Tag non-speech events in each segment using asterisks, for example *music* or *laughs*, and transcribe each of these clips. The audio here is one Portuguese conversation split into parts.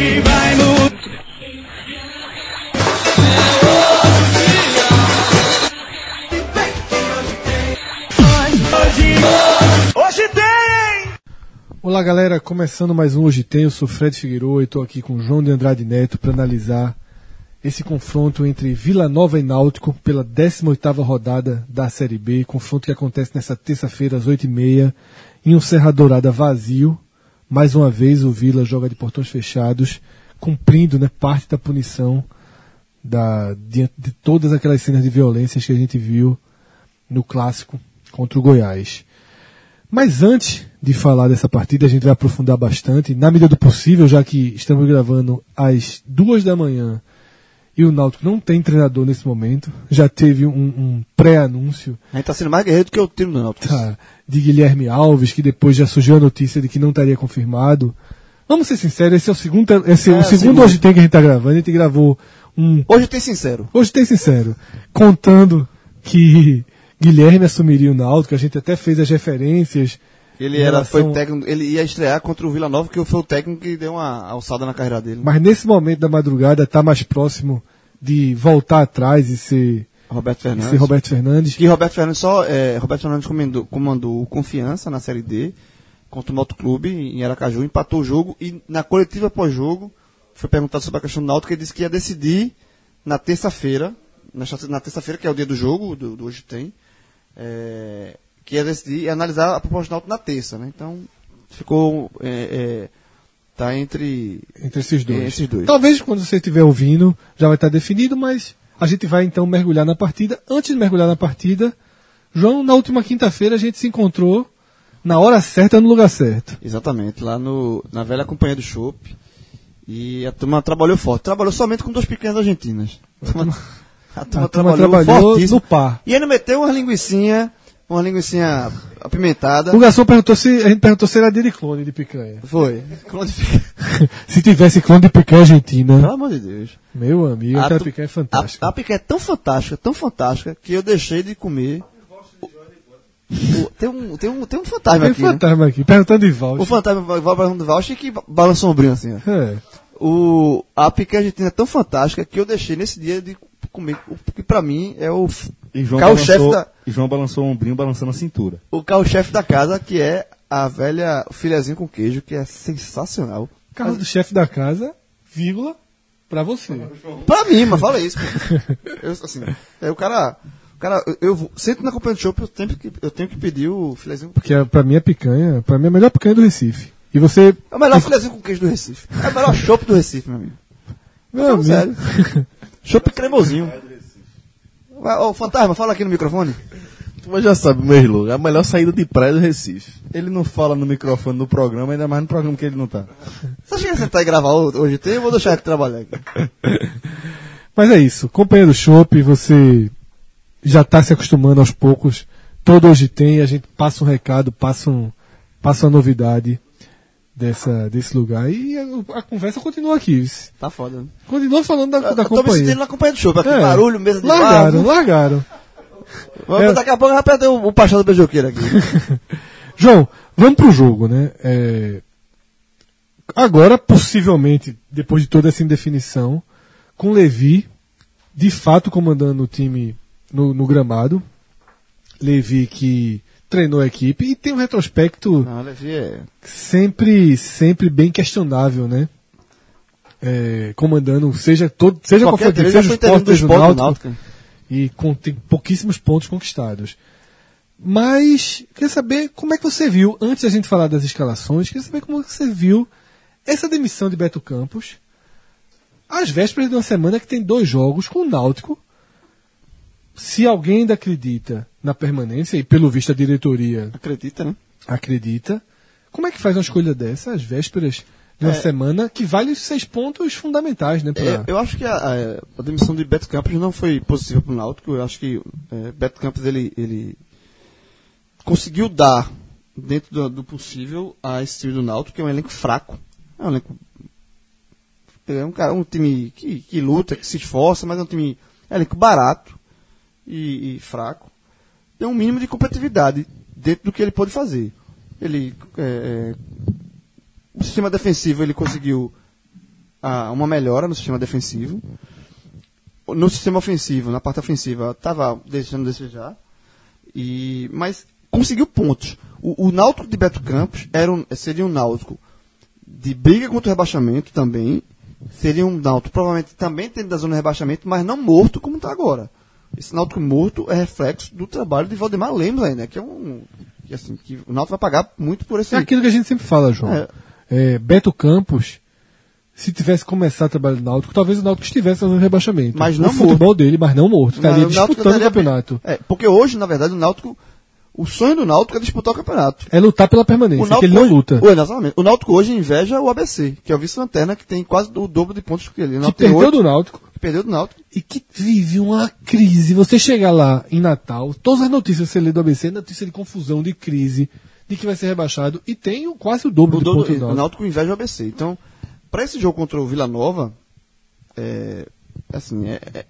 Vai mudar. Hoje, hoje tem! Olá galera, começando mais um Hoje Tem, eu sou Fred Figueiredo e estou aqui com João de Andrade Neto para analisar esse confronto entre Vila Nova e Náutico pela 18ª rodada da Série B, confronto que acontece nessa terça-feira às 8h30 em um Serra Dourada vazio. Mais uma vez o Vila joga de portões fechados, cumprindo né, parte da punição da, diante de todas aquelas cenas de violências que a gente viu no clássico contra o Goiás. Mas antes de falar dessa partida, a gente vai aprofundar bastante, na medida do possível, já que estamos gravando às duas da manhã e o Náutico não tem treinador nesse momento. Já teve um, um pré-anúncio A gente tá sendo mais guerreiro do que o time do Náutico. tá, de Guilherme Alves, que depois já surgiu a notícia de que não estaria confirmado. Vamos ser sinceros, esse é o segundo, esse é, É, o segundo segundo. hoje tem que a gente tá gravando. A gente gravou um Hoje tem sincero. Hoje tem sincero, contando que Guilherme assumiria o Náutico, a gente até fez as referências. Ele era, relação- foi técnico, ele ia estrear contra o Vila Nova, que foi o técnico que deu uma alçada na carreira dele. Mas nesse momento da madrugada está mais próximo de voltar atrás e ser, Roberto e Fernandes. ser Roberto Fernandes. Que Roberto Fernandes só, é, Roberto Fernandes comandou, comandou Confiança na Série D contra o Náutico Clube em Aracaju, empatou o jogo e na coletiva pós-jogo foi perguntado sobre a questão do Náutico, ele disse que ia decidir na terça-feira, na, na terça-feira que é o dia do jogo, do, do hoje tem, é, que ia decidir e analisar a Náutico na terça, né? Então ficou, é, é, tá entre Entre esses dois. É, esses dois. Talvez quando você estiver ouvindo já vai estar definido, mas a gente vai então mergulhar na partida. Antes de mergulhar na partida, João, na última quinta-feira a gente se encontrou na hora certa, no lugar certo. Exatamente, lá no, na velha companhia do Chopp. E a turma trabalhou forte. Trabalhou somente com duas pequenas argentinas. A turma, *laughs* a turma A turma trabalhou, trabalhou no par. E ainda meteu uma linguicinha, uma linguicinha apimentada. O garçom perguntou se a gente perguntou se era dele clone de picanha. Foi. Clone de- *laughs* se tivesse clone de picanha argentina, Pelo amor de Deus. meu amigo, A aquela tu- picanha é fantástica. A, a picanha é tão fantástica, tão fantástica, que eu deixei de comer. o- tem, um, tem, um, tem um fantasma Tem aqui. né? fantasma aqui, perguntando de volta. O fantasma vai vai para do Valchi que balança o ombrinho assim, ó. É. O, a picanha argentina é tão fantástica que eu deixei nesse dia de comer o que pra mim é o, carro-chefe da, e João balançou o ombrinho balançando a cintura. o carro-chefe da casa, que é a velha o filhazinho com queijo, que é sensacional. Carro do chefe da casa, vírgula, pra você. Pra mim, mas fala isso. Eu, assim, é, o cara, o cara, eu, eu sempre na companhia de chopp eu tenho que, eu tenho que pedir o filhazinho com Porque é- pra mim a picanha, pra mim é a melhor picanha do Recife. E você, É o melhor filhazinho com queijo do Recife. É o melhor chopp do Recife, meu amigo. meu amigo, sério. *laughs* Chopp cremosinho. Ô, fantasma, fala aqui no microfone. Mas já sabe, meu irmão, a melhor saída de praia do Recife. Ele não fala no microfone no programa, ainda mais no programa que ele não tá. Você acha que sentar e gravar ho- hoje tem? Eu vou deixar ele trabalhar aqui. *laughs* Mas é isso, companheiro Chopp, você já está se acostumando aos poucos. Todo hoje tem, a gente passa um recado, passa, um, passa uma novidade dessa, desse lugar. E a, a conversa continua aqui. Tá foda. né? Continua falando da, da Eu tô me companhia. sentindo na companhia do show. Aqui, É. barulho, mesa de largaram, barro. largaram. Vamos, É. Daqui a pouco já perdeu o, o do beijoqueiro aqui. *laughs* João, vamos pro jogo, né? É, Agora, possivelmente, depois de toda essa indefinição, com Levi, de fato comandando o time no, no gramado. Levi que treinou a equipe e tem um retrospecto Não, é... sempre, sempre bem questionável, né? É, comandando, seja, todo, seja qual for seja o esporte, do seja o Náutico, Náutico. e com, tem pouquíssimos pontos conquistados. Mas, queria saber como é que você viu, antes da gente falar das escalações, queria saber como é que você viu essa demissão de Beto Campos, às vésperas de uma semana que tem dois jogos com o Náutico. Se alguém ainda acredita na permanência, e pelo visto a diretoria Acredita, né? acredita, como é que faz uma escolha dessa, às vésperas de uma É. semana, que vale os seis pontos fundamentais, né? pra- É, eu acho que a, a- a demissão de Beto Campos não foi positiva para o Náutico. Eu acho que é, Beto Campos ele, ele conseguiu dar, dentro do, do possível, a esse time do Náutico, que é um elenco fraco. É um elenco. É um, cara, um time que, que luta, que se esforça, mas é um time é um elenco barato e, e fraco. Tem um mínimo de competitividade dentro do que ele pode fazer. Ele. é, é, o sistema defensivo ele conseguiu ah, uma melhora no sistema defensivo. No sistema ofensivo, na parte ofensiva, estava deixando desejar. E, mas conseguiu pontos. O, o Náutico de Beto Campos era um, seria um Náutico de briga contra o rebaixamento também. Seria um Náutico provavelmente também tendo da zona de rebaixamento, mas não morto como está agora. Esse Náutico morto é reflexo do trabalho de Valdemar Lemos ainda, que é um. Que, assim, que o Náutico vai pagar muito por esse. É aquilo que a gente sempre fala, João. É. É, Beto Campos, se tivesse começado a trabalhar no Náutico, talvez o Náutico estivesse no rebaixamento. Mas o não futebol dele, mas não morto. Estaria o Náutico disputando o campeonato. É, porque hoje, na verdade, o Náutico. O sonho do Náutico é disputar o campeonato. É lutar pela permanência, que ele não luta. o, exatamente. O Náutico hoje inveja o ABC, que é o vice-lanterna, que tem quase o dobro de pontos que ele. O Que Náutico perdeu oito, do Náutico perdeu do Náutico. e que vive uma crise. Você chegar lá em Natal, todas as notícias que você lê do ABC, é notícia de confusão, de crise, de que vai ser rebaixado, e tem quase o dobro O, de dobro- pontos do o Náutico. Náutico inveja o ABC. Então, para esse jogo contra o Vila Nova, é, assim, é, é-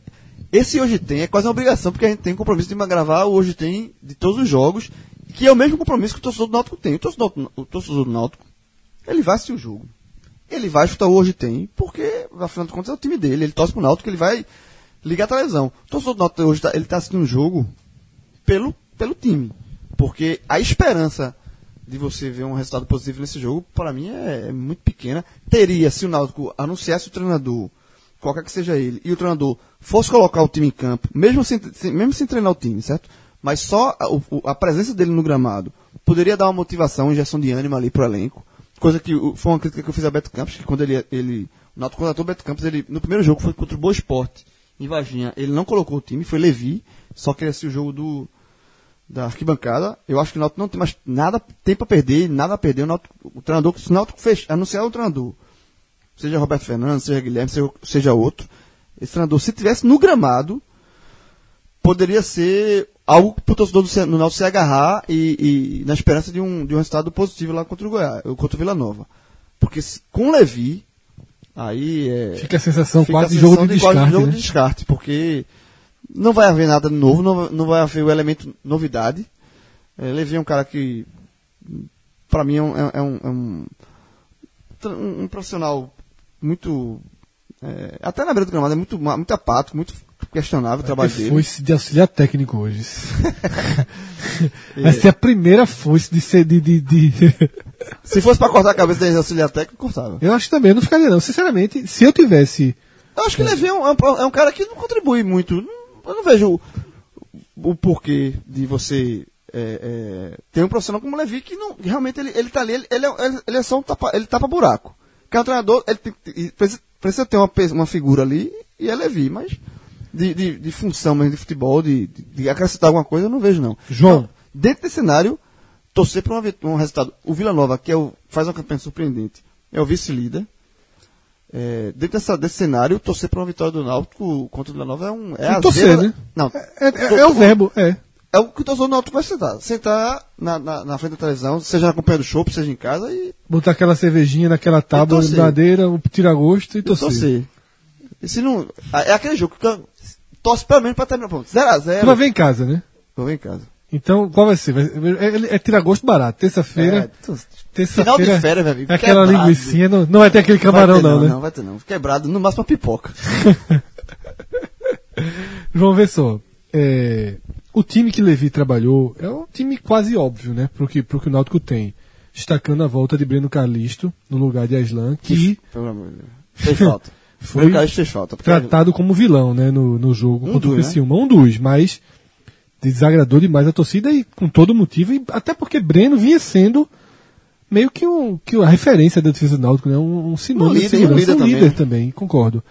esse hoje tem é quase uma obrigação, porque a gente tem compromisso de gravar o hoje tem de todos os jogos, que é o mesmo compromisso que o torcedor do Náutico tem. O torcedor, o torcedor do Náutico, ele vai assistir o jogo. Ele vai chutar hoje tem, porque, afinal de contas, é o time dele. Ele torce pro Náutico, ele vai ligar a televisão. O torcedor do Náutico hoje, tá, ele tá assistindo o jogo pelo, pelo time. Porque a esperança de você ver um resultado positivo nesse jogo, para mim, é, é muito pequena. Teria, se o Náutico anunciasse o treinador, qualquer que seja ele, e o treinador fosse colocar o time em campo, mesmo sem, sem- mesmo sem treinar o time, certo? Mas só a, a presença dele no gramado poderia dar uma motivação, injeção de ânimo ali pro elenco. Coisa que foi uma crítica que eu fiz a Beto Campos, que quando ele, ele o Náutico contratou o Beto Campos, ele, no primeiro jogo foi contra o Boa Esporte, em Varginha. Ele não colocou o time, foi Levi, só que assistiu o jogo do, da arquibancada. Eu acho que o Náutico não tem mais nada tem pra perder, nada a perder. O, Náutico, o treinador, se o Náutico fech, anunciar o treinador, seja Roberto Fernandes, seja Guilherme, seja, seja outro, esse treinador, se tivesse no gramado, poderia ser algo pro torcedor do, do Náutico se agarrar e, e na esperança de um, de um resultado positivo lá contra o Goiás, contra o Vila Nova. Porque se- com o Levi, aí é. Fica a sensação Fica quase a de jogo sensação de quase descarte, jogo né? de descarte, porque não vai haver nada novo, não, não vai haver o elemento novidade. É, Levi é um cara que, para mim, é um, é um, é um, um- profissional muito. é, até na beira do gramado, é muito, muito apático, muito questionável o trabalho dele. Foice de auxiliar técnico hoje. *laughs* Vai ser a primeira foice de ser de, de, de- Se fosse para cortar a cabeça da auxiliar técnico, cortava. Eu acho que também eu não ficaria, não. Sinceramente, se eu tivesse. Eu acho que Levi é um, é um pro- é um cara que não contribui muito. Eu não vejo o, o porquê de você é, é, ter um profissional como o Levi que não, realmente ele, ele tá ali, ele, ele é, ele- é só um tapa, ele tapa buraco. Porque o treinador, ele tem precisa, precisa ter uma, uma figura ali e é Levi, mas de, de, de função mesmo de futebol, de, de, acrescentar alguma coisa, eu não vejo não. João. Então, dentro desse cenário, torcer para um resultado. O Vila Nova, que é o, faz uma campanha surpreendente, é o vice-líder. É, dentro dessa, desse cenário, torcer para uma vitória do Náutico contra o Vila Nova é um. É a torcer, zebra- né? Não. É, é- é o verbo, é. É o que o torcedor do Náutico vai sentar. Sentar na, na, na frente da televisão, seja na companhia do show, seja em casa e Botar aquela cervejinha naquela tábua de torcer. madeira, o tira-gosto e torcer. torcer. Se não. É aquele jogo que torce pelo menos para terminar. 0x0. Tu vai ver em casa, né? Vou ver em casa. Então, qual vai ser? Vai- É, é, tira-gosto barato. Terça-feira. É, terça-feira. Final de férias, meu amigo. é Aquela quebrado. linguicinha. Não, não vai ter aquele camarão, ter não, né? Não, vai ter não. Quebrado, no máximo uma pipoca. *laughs* Vamos ver só. É, o time que Levi trabalhou é um time quase óbvio, né? Pro que, pro que o Náutico tem. Destacando a volta de Breno Carlisto no lugar de Aslan, que Pelo amor de Deus. Fez falta. Foi falta. tratado como vilão, né? No, no jogo Um contra o né? Criciúma. Um dos, mas desagradou demais a torcida e com todo motivo. E até porque Breno vinha sendo meio que, um, que a referência da defesa do Náutico, né? Um, um sinônimo Um de líder, segurança. um líder também, líder né? também, concordo.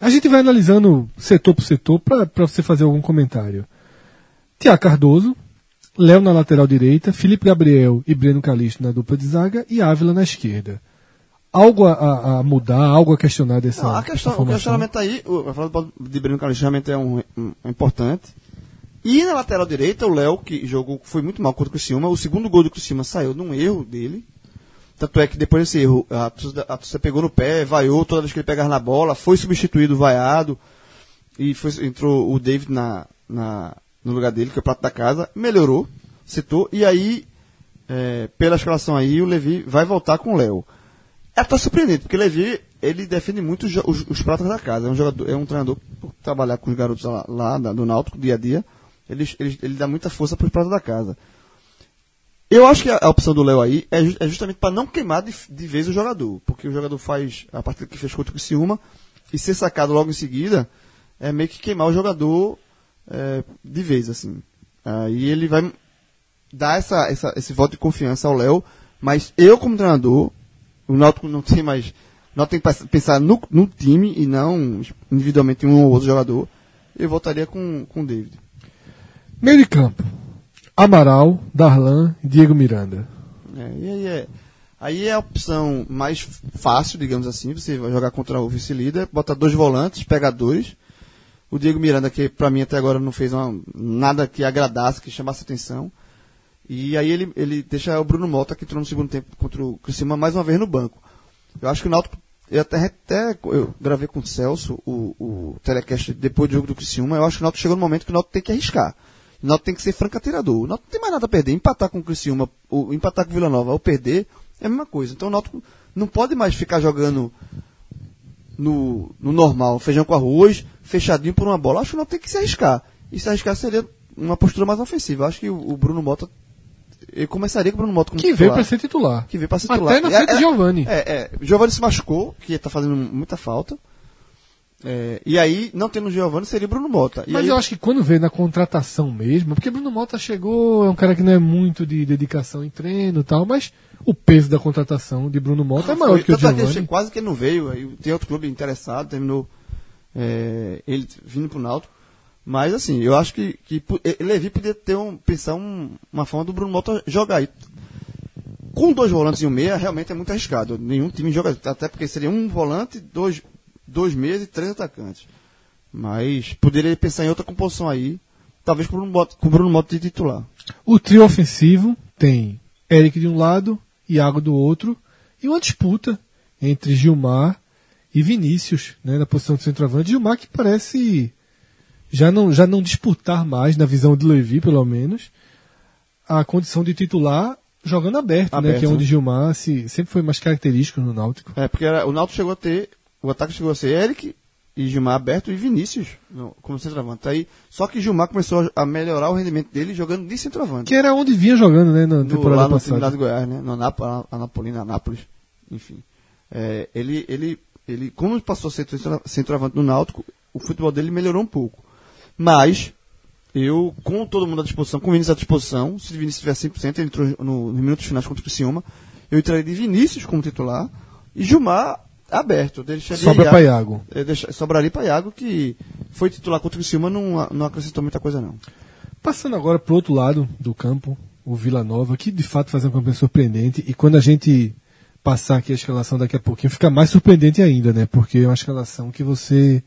A gente vai analisando setor por setor para você fazer algum comentário. Tiago Cardoso, Léo na lateral direita, Felipe Gabriel e Breno Calixto na dupla de zaga e Ávila na esquerda. Algo a, a- mudar, algo a questionar dessa, Não, a questão, o questionamento aí, o, a fala de Breno Carlos realmente é um, um- importante. E na lateral direita, o Léo, que jogou, foi muito mal contra o Criciúma, o segundo gol do Criciúma saiu num erro dele. Tanto é que depois desse erro, a torcida, pegou no pé, vaiou toda vez que ele pegava na bola, foi substituído, vaiado, e foi, entrou o David na, na, no lugar dele, que é o prato da casa, melhorou, setor, e aí, é, pela escalação aí, o Levi vai voltar com o Léo. É até surpreendente, porque Levi, ele defende muito os, os, os pratas da casa. É um jogador, é um treinador por trabalhar com os garotos lá, lá do Náutico, dia a dia, ele, ele, ele dá muita força para os pratas da casa. Eu acho que a, a opção do Léo aí é, é justamente para não queimar de, de vez o jogador. Porque o jogador faz a partida que fez contra o Criciúma e ser sacado logo em seguida é meio que queimar o jogador é, de vez, assim. Aí ele vai dar essa, essa, esse voto de confiança ao Léo, mas eu como treinador, o Náutico não tem mais. O Náutico tem que pensar no, no time e não individualmente em um ou outro jogador. Eu votaria com, com o David. Meio de campo. Amaral, Darlan e Diego Miranda. É, e aí é, aí é a opção mais fácil, digamos assim. Você vai jogar contra o vice-líder, bota dois volantes, pega dois. O Diego Miranda, que pra mim até agora não fez uma- nada que agradasse, que chamasse atenção. E aí ele, ele deixa o Bruno Mota, que entrou no segundo tempo contra o Criciúma, mais uma vez no banco. Eu acho que o Náutico, eu até, até eu gravei com o Celso o, o telecast depois do jogo do Criciúma, eu acho que o Náutico chegou no momento que o Náutico tem que arriscar. O Náutico tem que ser franco atirador. O Náutico não tem mais nada a perder. Empatar com o Criciúma, ou empatar com o Vila Nova ou perder, é a mesma coisa. Então o Náutico não pode mais ficar jogando no, no normal, feijão com arroz, fechadinho por uma bola. Acho que não tem que se arriscar. E se arriscar seria uma postura mais ofensiva. Acho que o, o Bruno Mota. Eu começaria com o Bruno Mota como Que veio titular. para ser titular. Que veio pra ser titular. Até na É, frente é- de Giovanni. É, é. Giovanni se machucou, que tá fazendo muita falta. É, e aí, não tendo o Giovanni, seria o Bruno Mota. E Mas aí, eu acho que quando vê na contratação mesmo, porque Bruno Mota chegou, é um cara que não é muito de dedicação em treino e tal, mas o peso da contratação de Bruno Mota é maior foi- que o é que quase que ele não veio. Aí tem outro clube interessado, terminou é, ele vindo pro Náutico. Mas assim, eu acho que, que eh, Levi podia ter um, pensar um- uma forma do Bruno Mota jogar aí. Com dois volantes e um meia, realmente é muito arriscado. Nenhum time joga, até porque seria um volante, dois, dois meias e três atacantes. Mas poderia pensar em outra composição aí, talvez com o Bruno Mota, com o Bruno Mota de titular. O trio ofensivo tem Eric de um lado, Iago do outro, e uma disputa entre Gilmar e Vinícius, né, na posição de centroavante. Gilmar que parece já não, já não disputar mais, na visão de Levi, pelo menos, a condição de titular jogando aberto, né, Aberto, que é onde né? Gilmar se, sempre foi mais característico no Náutico. É, porque era- o Náutico chegou a ter, o ataque chegou a ser Eric e Gilmar aberto e Vinícius no- como centroavante. Aí, só que Gilmar começou a melhorar o rendimento dele jogando de centroavante. Que era onde vinha jogando, né, na No- temporada lá no lá passada. de Goiás, né? No Anap Anapolina, Anápolis, enfim. É, ele, ele, ele, como passou a ser centro- centroavante no Náutico, o futebol dele melhorou um pouco. Mas, eu, com todo mundo à disposição, com o Vinícius à disposição, se o Vinícius tiver 100%, ele entrou no, nos minutos finais contra o Criciúma, eu entraria de Vinícius como titular e Gilmar aberto. Deixaria Sobra Iago- pra Iago. deixa- sobraria para Iago, que foi titular contra o Criciúma, não, não acrescentou muita coisa não. Passando agora pro outro lado do campo, o Vila Nova, que de fato faz uma campanha surpreendente. E quando a gente passar aqui a escalação daqui a pouquinho, fica mais surpreendente ainda, né? Porque é uma escalação que você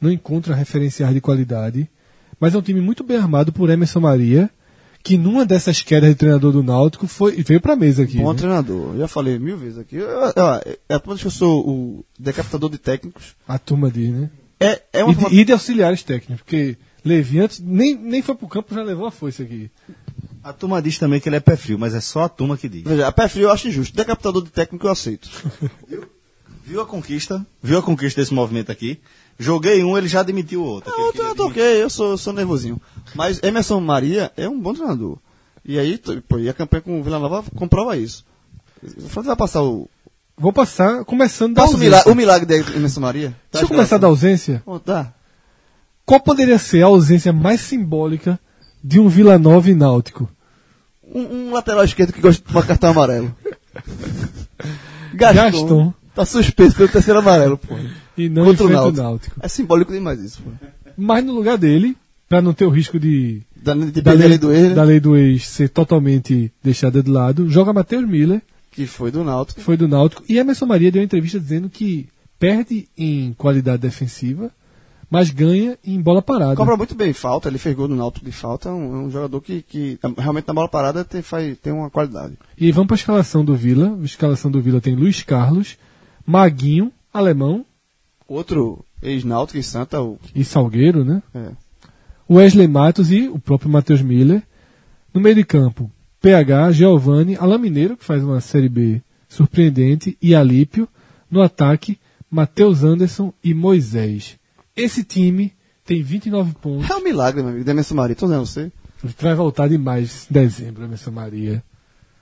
não encontra referenciais de qualidade. Mas é um time muito bem armado por Emerson Maria, que numa dessas quedas de treinador do Náutico foi, veio pra mesa aqui. Bom né? treinador. Já falei mil vezes aqui. Eu, eu, eu, é a ponto que eu sou o decapitador de técnicos. A turma diz, né? É, é uma E forma- de, e de auxiliares técnicos, porque Levi antes nem, nem foi pro campo, já levou a foice aqui. A turma diz também que ele é pé frio, mas é só a turma que diz. Veja, a pé frio eu acho injusto. Decapitador de técnico eu aceito. *laughs* Viu a conquista? Viu a conquista desse movimento aqui? Joguei um, ele já demitiu o outro. Não, eu, tô- eu tô ok, eu sou, sou nervosinho. Mas Emerson Maria é um bom treinador. E aí, pô, e a campanha com o Vila Nova comprova isso. O vai passar o. Vou passar, começando da Passa o ausência. milagre, o milagre de Emerson Maria? Tá Deixa eu começar da ausência. Pô, tá. Qual poderia ser a ausência mais simbólica de um Vila Nova e Náutico? Um, um lateral esquerdo que gosta de tomar cartão amarelo. *laughs* Gaston. Gaston. Tá suspenso pelo terceiro amarelo, pô. E não Contra o Náutico. Náutico. É simbólico demais isso, pô. Mas no lugar dele, pra não ter o risco de Da, de da lei, lei do da né? lei do ex ser totalmente deixada de lado, joga Matheus Miller, que foi do Náutico. foi do Náutico, e Emerson Maria deu uma entrevista dizendo que perde em qualidade defensiva, mas ganha em bola parada. Cobra muito bem falta, ele fez gol no Náutico de falta, é um, é um jogador que, que realmente na bola parada tem, faz, tem uma qualidade. E vamos para a escalação do Vila. A escalação do Vila tem Luiz Carlos, Maguinho, alemão Outro ex-Náutico e Santa, o, e Salgueiro, né? é, Wesley Matos e o próprio Matheus Miller. No meio de campo, PH, Giovanni, Alain Mineiro, que faz uma Série B surpreendente e Alípio. No ataque, Matheus Anderson e Moisés. Esse time tem 29 pontos. É um milagre, meu amigo. Demerson Maria, tô dizendo você. Vai voltar demais em dezembro, Emerson Maria.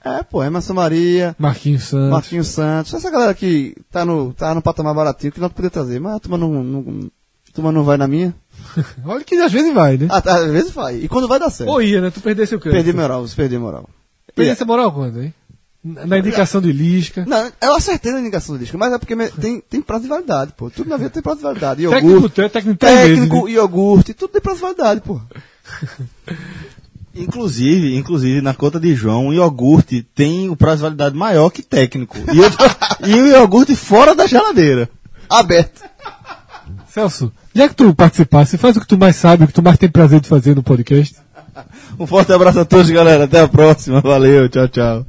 É, pô, Emerson Maria, Marquinhos Santos. Marquinhos Santos, essa galera que tá no, tá no patamar baratinho que não podia trazer, mas a turma não, não, a turma não vai na minha. *laughs* Olha que às vezes vai, né? Ah, tá, às vezes vai. E quando vai dar certo. Ou ia, né? Tu perdesse o crédito. Perdi moral, você perdeu moral. Perdesse a moral quando, hein? Na indicação de Lisca. Não, eu acertei na indicação do disco, mas é porque tem, tem prazo de validade, pô. Tudo na vida tem prazo de validade. Técnico, Iogurte, é técnico vezes, técnico, né? iogurte, tudo tem prazo de validade, pô. *laughs* Inclusive, inclusive, na conta de João, o iogurte tem o prazo de validade maior que técnico. E, eu *laughs* e o iogurte fora da geladeira. Aberto. Celso, já que tu participasse, faz o que tu mais sabe, o que tu mais tem prazer de fazer no podcast. *laughs* Um forte abraço a todos, galera. Até a próxima. Valeu. Tchau, tchau.